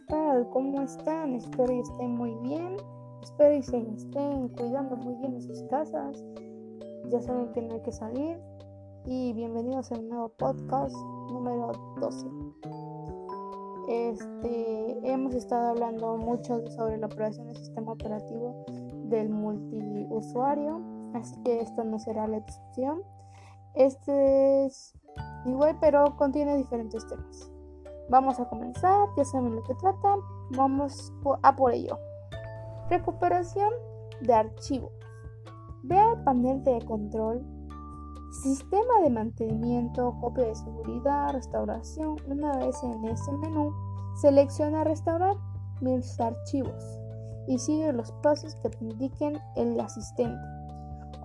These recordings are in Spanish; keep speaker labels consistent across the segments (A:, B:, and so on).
A: tal? ¿Cómo están? Espero que estén muy bien. Espero que se estén cuidando muy bien en sus casas. Ya saben que no hay que salir. Y bienvenidos a un nuevo podcast número 12. Este, hemos estado hablando mucho sobre la operación del sistema operativo del multiusuario, así que esto no será la excepción. Este es igual, pero contiene diferentes temas. Vamos a comenzar, ya saben lo que trata, vamos a por ello. Recuperación de archivos. Ve al panel de control, sistema de mantenimiento, copia de seguridad, restauración. Una vez en ese menú, selecciona restaurar mis archivos y sigue los pasos que te indiquen el asistente.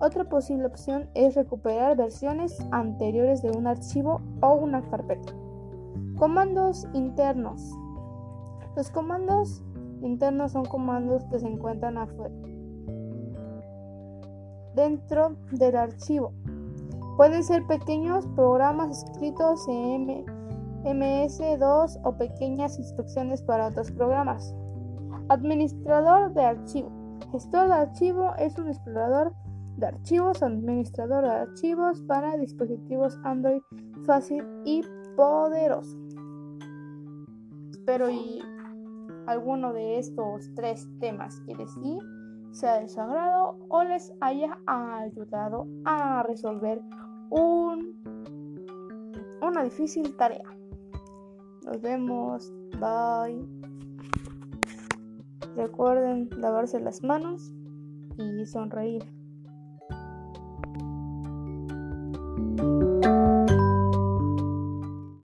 A: Otra posible opción es recuperar versiones anteriores de un archivo o una carpeta. Comandos internos. Los comandos internos son comandos que se encuentran afuera, dentro del archivo. Pueden ser pequeños programas escritos en MS2 o pequeñas instrucciones para otros programas. Administrador de archivo. Gestor de archivo es un explorador de archivos, administrador de archivos para dispositivos Android fácil y poderoso. Espero y alguno de estos tres temas que les di sea de su agrado o les haya ayudado a resolver un, una difícil tarea. Nos vemos. Bye. Recuerden lavarse las manos y sonreír.